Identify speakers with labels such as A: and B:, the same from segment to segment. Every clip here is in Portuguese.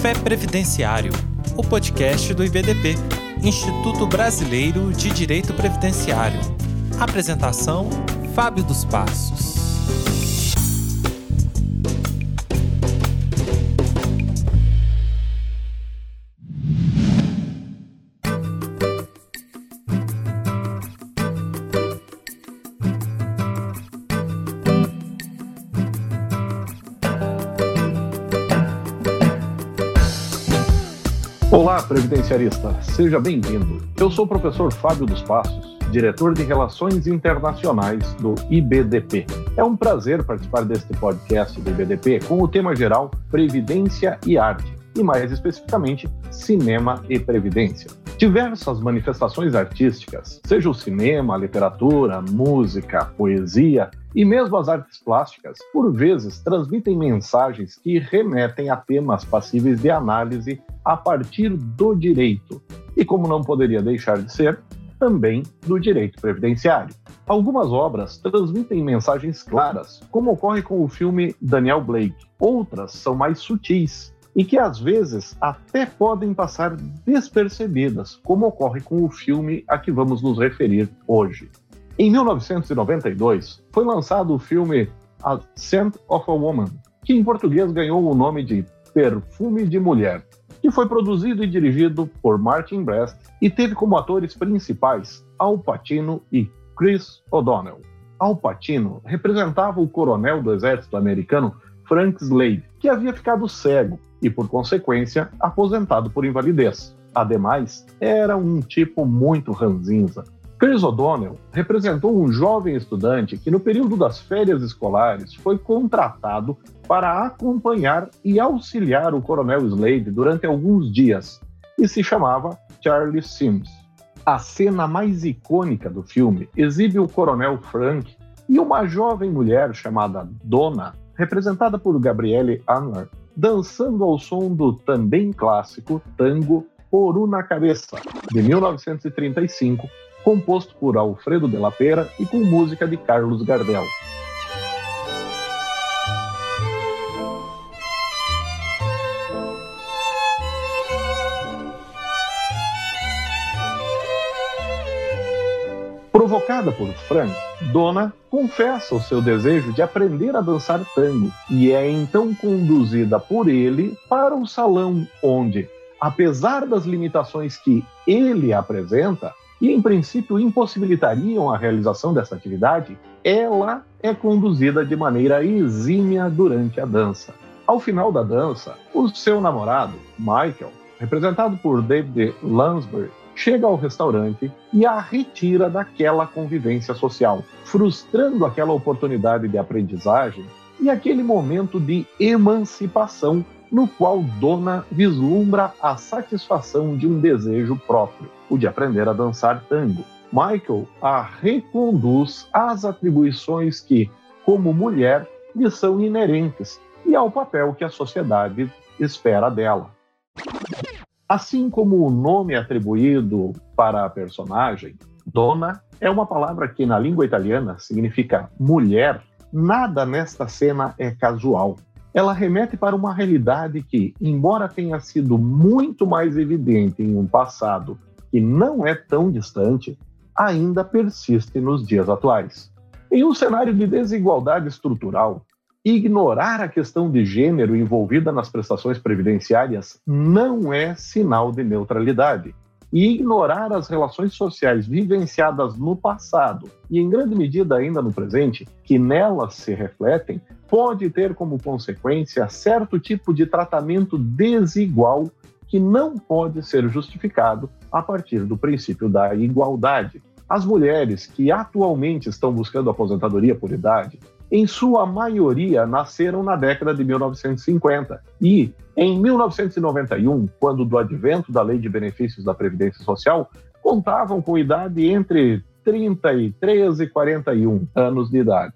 A: Café Previdenciário, o podcast do IBDP, Instituto Brasileiro de Direito Previdenciário. Apresentação: Fábio dos Passos.
B: Olá, previdenciarista, seja bem-vindo. Eu sou o professor Fábio dos Passos, diretor de Relações Internacionais do IBDP. É um prazer participar deste podcast do IBDP com o tema geral Previdência e Arte, e mais especificamente, cinema e previdência. Diversas manifestações artísticas, seja o cinema, a literatura, a música, a poesia, e mesmo as artes plásticas, por vezes, transmitem mensagens que remetem a temas passíveis de análise a partir do direito, e como não poderia deixar de ser, também do direito previdenciário. Algumas obras transmitem mensagens claras, como ocorre com o filme Daniel Blake. Outras são mais sutis e que às vezes até podem passar despercebidas, como ocorre com o filme a que vamos nos referir hoje. Em 1992, foi lançado o filme A Scent of a Woman, que em português ganhou o nome de Perfume de Mulher, que foi produzido e dirigido por Martin Brest e teve como atores principais Al Pacino e Chris O'Donnell. Al Pacino representava o coronel do exército americano Frank Slade, que havia ficado cego e, por consequência, aposentado por invalidez. Ademais, era um tipo muito ranzinza, Chris O'Donnell representou um jovem estudante que, no período das férias escolares, foi contratado para acompanhar e auxiliar o coronel Slade durante alguns dias e se chamava Charlie Sims. A cena mais icônica do filme exibe o coronel Frank e uma jovem mulher chamada Donna, representada por Gabrielle Anwar, dançando ao som do também clássico tango Por Una Cabeça, de 1935, composto por Alfredo de la Pera e com música de Carlos Gardel. Provocada por Frank, Dona confessa o seu desejo de aprender a dançar tango e é então conduzida por ele para o salão onde, apesar das limitações que ele apresenta, e, em princípio, impossibilitariam a realização dessa atividade, ela é conduzida de maneira exímia durante a dança. Ao final da dança, o seu namorado, Michael, representado por David Lansbury, chega ao restaurante e a retira daquela convivência social, frustrando aquela oportunidade de aprendizagem e aquele momento de emancipação no qual Dona vislumbra a satisfação de um desejo próprio, o de aprender a dançar tango. Michael a reconduz às atribuições que, como mulher, lhe são inerentes e ao papel que a sociedade espera dela. Assim como o nome atribuído para a personagem, Dona é uma palavra que na língua italiana significa mulher, nada nesta cena é casual ela remete para uma realidade que, embora tenha sido muito mais evidente em um passado que não é tão distante, ainda persiste nos dias atuais. Em um cenário de desigualdade estrutural, ignorar a questão de gênero envolvida nas prestações previdenciárias não é sinal de neutralidade e ignorar as relações sociais vivenciadas no passado e, em grande medida, ainda no presente, que nelas se refletem, pode ter como consequência certo tipo de tratamento desigual que não pode ser justificado a partir do princípio da igualdade. As mulheres que atualmente estão buscando aposentadoria por idade em sua maioria nasceram na década de 1950. E, em 1991, quando do advento da Lei de Benefícios da Previdência Social, contavam com idade entre 33 e 41 anos de idade.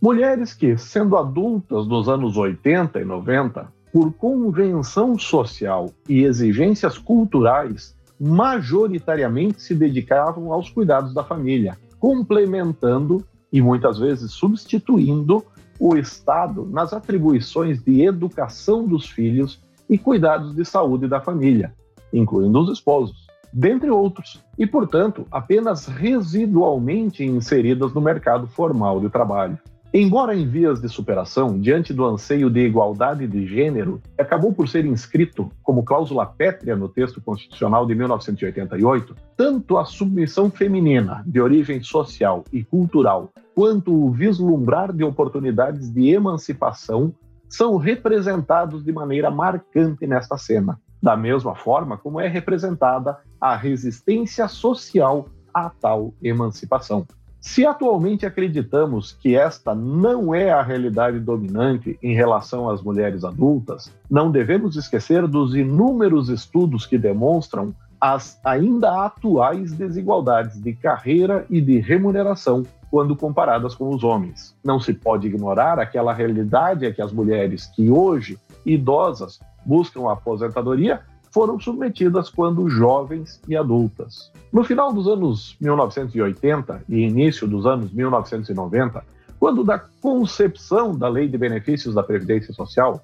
B: Mulheres que, sendo adultas nos anos 80 e 90, por convenção social e exigências culturais, majoritariamente se dedicavam aos cuidados da família, complementando e muitas vezes substituindo o Estado nas atribuições de educação dos filhos e cuidados de saúde da família, incluindo os esposos, dentre outros, e, portanto, apenas residualmente inseridas no mercado formal de trabalho. Embora em vias de superação, diante do anseio de igualdade de gênero, acabou por ser inscrito como cláusula pétrea no texto constitucional de 1988, tanto a submissão feminina, de origem social e cultural, quanto o vislumbrar de oportunidades de emancipação são representados de maneira marcante nesta cena, da mesma forma como é representada a resistência social a tal emancipação. Se atualmente acreditamos que esta não é a realidade dominante em relação às mulheres adultas, não devemos esquecer dos inúmeros estudos que demonstram as ainda atuais desigualdades de carreira e de remuneração quando comparadas com os homens. Não se pode ignorar aquela realidade é que as mulheres que hoje, idosas, buscam a aposentadoria foram submetidas quando jovens e adultas. No final dos anos 1980 e início dos anos 1990, quando da concepção da Lei de Benefícios da Previdência Social,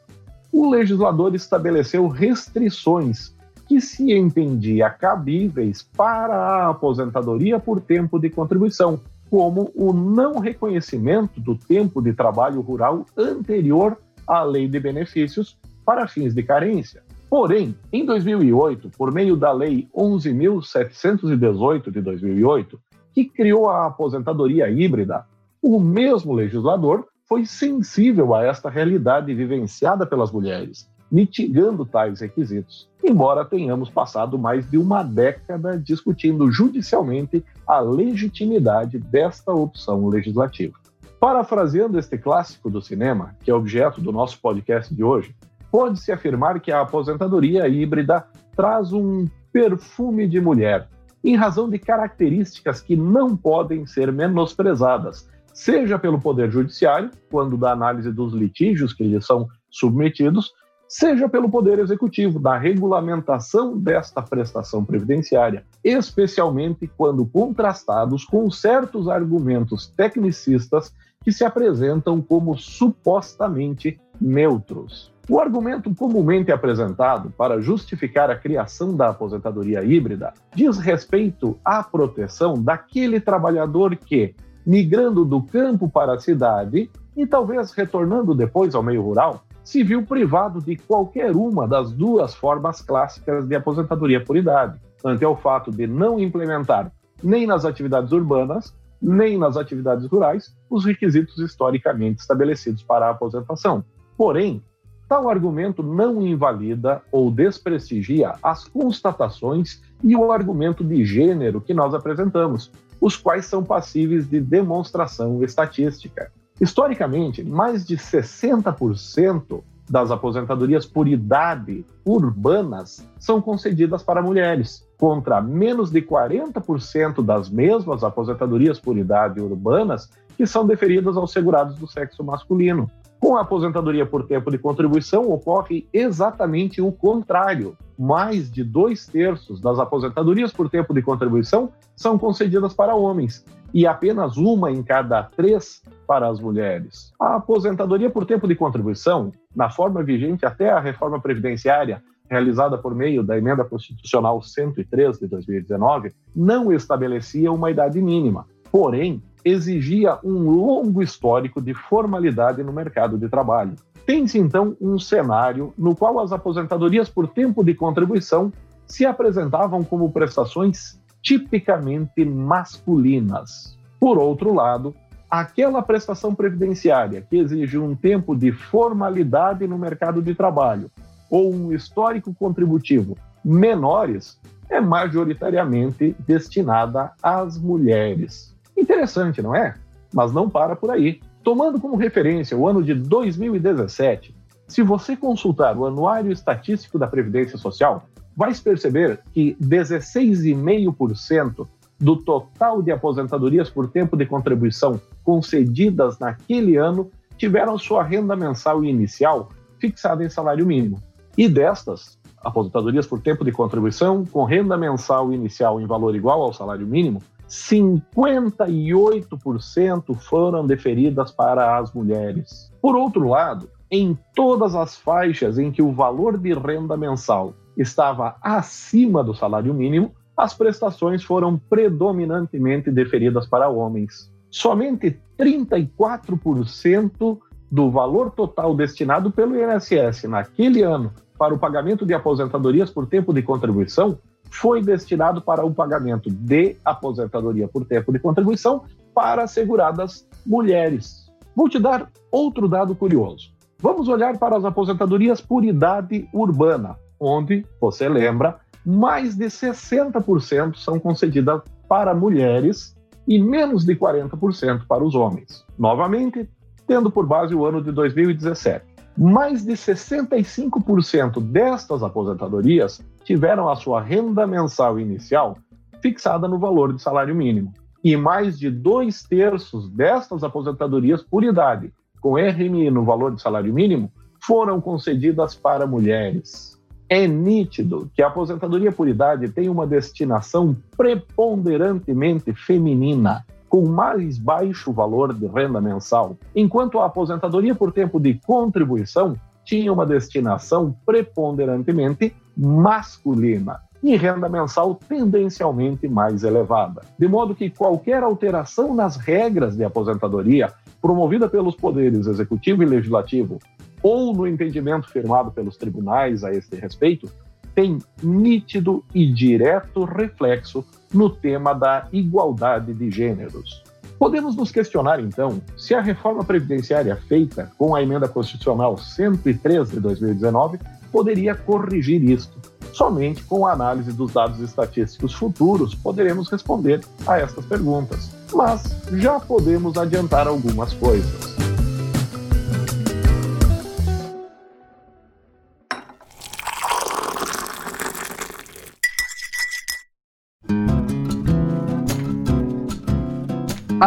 B: o legislador estabeleceu restrições que se entendia cabíveis para a aposentadoria por tempo de contribuição, como o não reconhecimento do tempo de trabalho rural anterior à Lei de Benefícios para fins de carência, Porém, em 2008, por meio da Lei 11.718 de 2008, que criou a aposentadoria híbrida, o mesmo legislador foi sensível a esta realidade vivenciada pelas mulheres, mitigando tais requisitos, embora tenhamos passado mais de uma década discutindo judicialmente a legitimidade desta opção legislativa. Parafraseando este clássico do cinema, que é objeto do nosso podcast de hoje, pode-se afirmar que a aposentadoria híbrida traz um perfume de mulher, em razão de características que não podem ser menosprezadas, seja pelo Poder Judiciário, quando da análise dos litígios que lhe são submetidos, seja pelo Poder Executivo, da regulamentação desta prestação previdenciária, especialmente quando contrastados com certos argumentos tecnicistas que se apresentam como supostamente neutros. O argumento comumente apresentado para justificar a criação da aposentadoria híbrida diz respeito à proteção daquele trabalhador que, migrando do campo para a cidade e talvez retornando depois ao meio rural, se viu privado de qualquer uma das duas formas clássicas de aposentadoria por idade, ante o fato de não implementar nem nas atividades urbanas, nem nas atividades rurais os requisitos historicamente estabelecidos para a aposentação. Porém, Tal argumento não invalida ou desprestigia as constatações e o argumento de gênero que nós apresentamos, os quais são passíveis de demonstração estatística. Historicamente, mais de 60% das aposentadorias por idade urbanas são concedidas para mulheres, contra menos de 40% das mesmas aposentadorias por idade urbanas que são deferidas aos segurados do sexo masculino. Com a aposentadoria por tempo de contribuição, ocorre exatamente o contrário. Mais de dois terços das aposentadorias por tempo de contribuição são concedidas para homens e apenas uma em cada três para as mulheres. A aposentadoria por tempo de contribuição, na forma vigente até a reforma previdenciária, realizada por meio da Emenda Constitucional 103 de 2019, não estabelecia uma idade mínima. Porém, exigia um longo histórico de formalidade no mercado de trabalho. Tem-se então um cenário no qual as aposentadorias por tempo de contribuição se apresentavam como prestações tipicamente masculinas. Por outro lado, aquela prestação previdenciária que exige um tempo de formalidade no mercado de trabalho ou um histórico contributivo menores é majoritariamente destinada às mulheres. Interessante, não é? Mas não para por aí. Tomando como referência o ano de 2017, se você consultar o Anuário Estatístico da Previdência Social, vai perceber que 16,5% do total de aposentadorias por tempo de contribuição concedidas naquele ano tiveram sua renda mensal inicial fixada em salário mínimo. E destas, aposentadorias por tempo de contribuição com renda mensal inicial em valor igual ao salário mínimo, 58% foram deferidas para as mulheres. Por outro lado, em todas as faixas em que o valor de renda mensal estava acima do salário mínimo, as prestações foram predominantemente deferidas para homens. Somente 34% do valor total destinado pelo INSS naquele ano para o pagamento de aposentadorias por tempo de contribuição foi destinado para o pagamento de aposentadoria por tempo de contribuição para seguradas mulheres. Vou te dar outro dado curioso. Vamos olhar para as aposentadorias por idade urbana, onde, você lembra, mais de 60% são concedidas para mulheres e menos de 40% para os homens. Novamente, tendo por base o ano de 2017. Mais de 65% destas aposentadorias tiveram a sua renda mensal inicial fixada no valor de salário mínimo. E mais de dois terços destas aposentadorias por idade, com RMI no valor de salário mínimo, foram concedidas para mulheres. É nítido que a aposentadoria por idade tem uma destinação preponderantemente feminina, com mais baixo valor de renda mensal, enquanto a aposentadoria por tempo de contribuição tinha uma destinação preponderantemente masculina e renda mensal tendencialmente mais elevada. De modo que qualquer alteração nas regras de aposentadoria promovida pelos poderes executivo e legislativo ou no entendimento firmado pelos tribunais a este respeito tem nítido e direto reflexo no tema da igualdade de gêneros. Podemos nos questionar, então, se a reforma previdenciária feita com a emenda constitucional 103 de 2019 poderia corrigir isto. Somente com a análise dos dados estatísticos futuros poderemos responder a estas perguntas. Mas já podemos adiantar algumas coisas.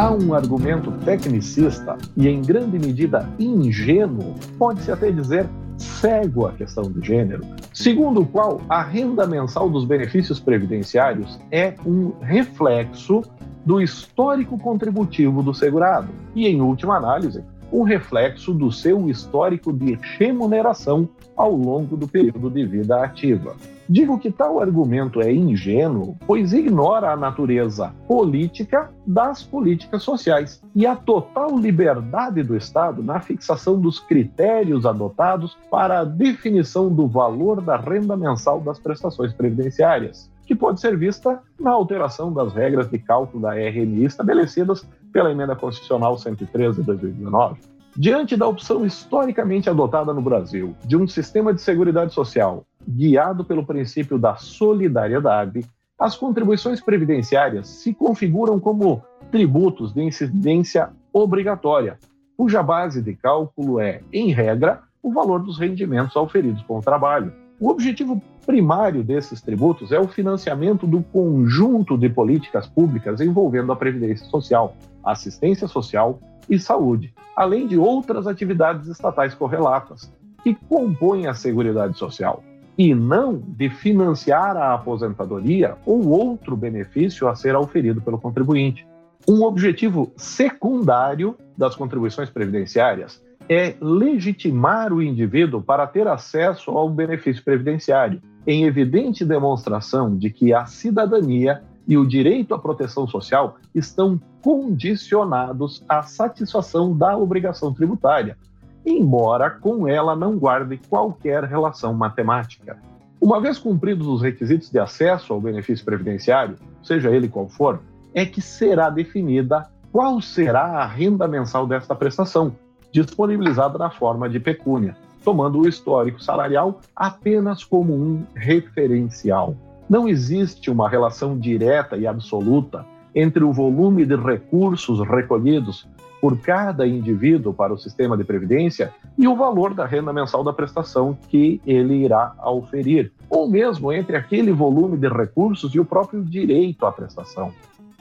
B: Há um argumento tecnicista e, em grande medida, ingênuo, pode-se até dizer cego à questão do gênero, segundo o qual a renda mensal dos benefícios previdenciários é um reflexo do histórico contributivo do segurado e, em última análise, um reflexo do seu histórico de remuneração ao longo do período de vida ativa. Digo que tal argumento é ingênuo, pois ignora a natureza política das políticas sociais e a total liberdade do Estado na fixação dos critérios adotados para a definição do valor da renda mensal das prestações previdenciárias, que pode ser vista na alteração das regras de cálculo da RMI estabelecidas pela Emenda Constitucional 113 de 2019. Diante da opção historicamente adotada no Brasil de um sistema de seguridade social guiado pelo princípio da solidariedade, as contribuições previdenciárias se configuram como tributos de incidência obrigatória, cuja base de cálculo é, em regra, o valor dos rendimentos auferidos com o trabalho. O objetivo primário desses tributos é o financiamento do conjunto de políticas públicas envolvendo a previdência social, assistência social e saúde, além de outras atividades estatais correlatas que compõem a Seguridade Social e não de financiar a aposentadoria ou outro benefício a ser auferido pelo contribuinte. Um objetivo secundário das contribuições previdenciárias é legitimar o indivíduo para ter acesso ao benefício previdenciário, em evidente demonstração de que a cidadania e o direito à proteção social estão condicionados à satisfação da obrigação tributária, embora com ela não guarde qualquer relação matemática. Uma vez cumpridos os requisitos de acesso ao benefício previdenciário, seja ele qual for, é que será definida qual será a renda mensal desta prestação, disponibilizada na forma de pecúnia, tomando o histórico salarial apenas como um referencial. Não existe uma relação direta e absoluta entre o volume de recursos recolhidos por cada indivíduo para o sistema de previdência e o valor da renda mensal da prestação que ele irá oferir, ou mesmo entre aquele volume de recursos e o próprio direito à prestação.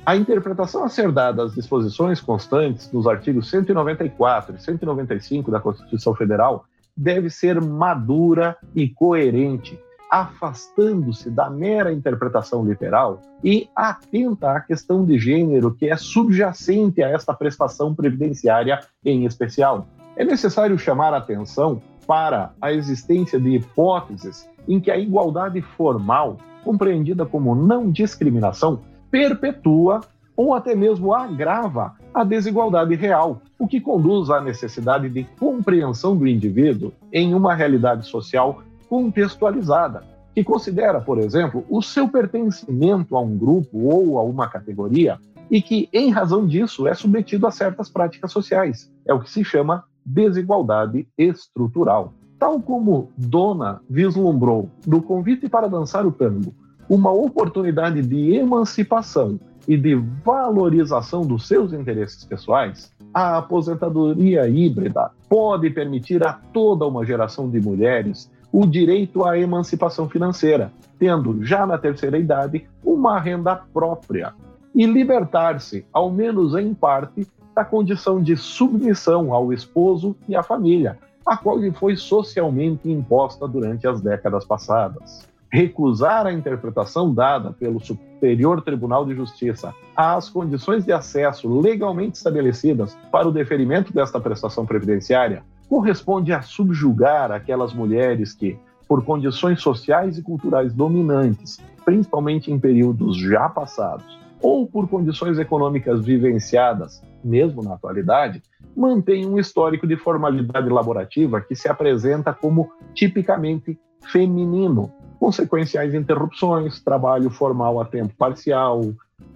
B: A interpretação a ser dada às disposições constantes nos artigos 194 e 195 da Constituição Federal deve ser madura e coerente, afastando-se da mera interpretação literal e atenta à questão de gênero que é subjacente a esta prestação previdenciária em especial. É necessário chamar atenção para a existência de hipóteses em que a igualdade formal, compreendida como não discriminação, perpetua ou até mesmo agrava a desigualdade real, o que conduz à necessidade de compreensão do indivíduo em uma realidade social contextualizada, que considera, por exemplo, o seu pertencimento a um grupo ou a uma categoria e que, em razão disso, é submetido a certas práticas sociais. É o que se chama desigualdade estrutural. Tal como Dona vislumbrou no convite para dançar o tango uma oportunidade de emancipação e de valorização dos seus interesses pessoais, a aposentadoria híbrida pode permitir a toda uma geração de mulheres o direito à emancipação financeira, tendo já na terceira idade uma renda própria. E libertar-se, ao menos em parte, da condição de submissão ao esposo e à família, a qual lhe foi socialmente imposta durante as décadas passadas. Recusar a interpretação dada pelo Superior Tribunal de Justiça às condições de acesso legalmente estabelecidas para o deferimento desta prestação previdenciária corresponde a subjugar aquelas mulheres que, por condições sociais e culturais dominantes, principalmente em períodos já passados, ou por condições econômicas vivenciadas, mesmo na atualidade, mantêm um histórico de formalidade laborativa que se apresenta como tipicamente feminino, com sequenciais interrupções, trabalho formal a tempo parcial,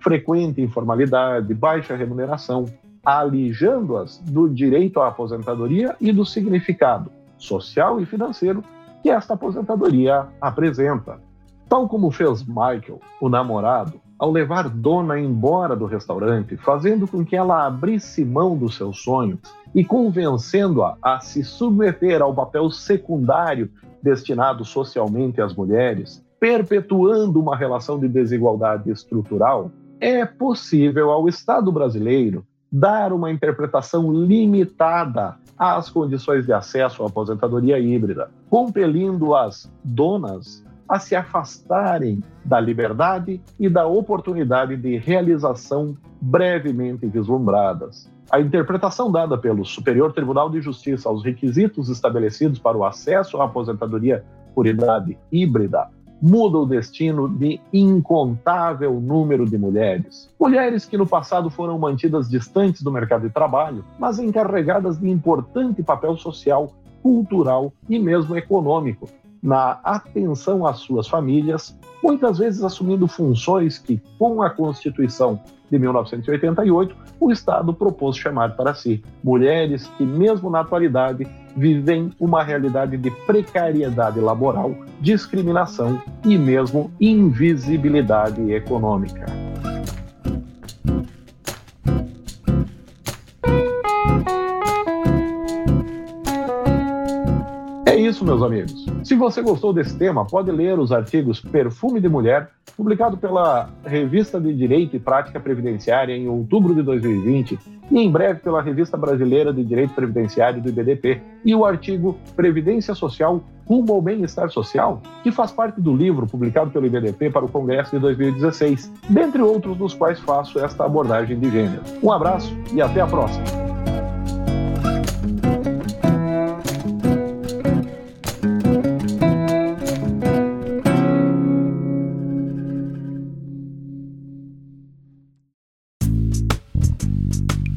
B: frequente informalidade, baixa remuneração, alijando-as do direito à aposentadoria e do significado social e financeiro que esta aposentadoria apresenta. Tal como fez Michael, o namorado, ao levar Dona embora do restaurante, fazendo com que ela abrisse mão dos seus sonhos e convencendo-a a se submeter ao papel secundário destinado socialmente às mulheres, perpetuando uma relação de desigualdade estrutural, é possível ao Estado brasileiro dar uma interpretação limitada às condições de acesso à aposentadoria híbrida, compelindo as donas a se afastarem da liberdade e da oportunidade de realização brevemente vislumbradas. A interpretação dada pelo Superior Tribunal de Justiça aos requisitos estabelecidos para o acesso à aposentadoria por idade híbrida muda o destino de incontável número de mulheres. Mulheres que no passado foram mantidas distantes do mercado de trabalho, mas encarregadas de importante papel social, cultural e mesmo econômico, na atenção às suas famílias, muitas vezes assumindo funções que, com a Constituição de 1988, o Estado propôs chamar para si mulheres que, mesmo na atualidade, vivem uma realidade de precariedade laboral, discriminação e mesmo invisibilidade econômica. Isso, meus amigos. Se você gostou desse tema, pode ler os artigos Perfume de Mulher, publicado pela Revista de Direito e Prática Previdenciária em outubro de 2020, e em breve pela Revista Brasileira de Direito Previdenciário do IBDP, e o artigo Previdência Social Rumo ao Bem-Estar Social, que faz parte do livro publicado pelo IBDP para o Congresso de 2016, dentre outros dos quais faço esta abordagem de gênero. Um abraço e até a próxima!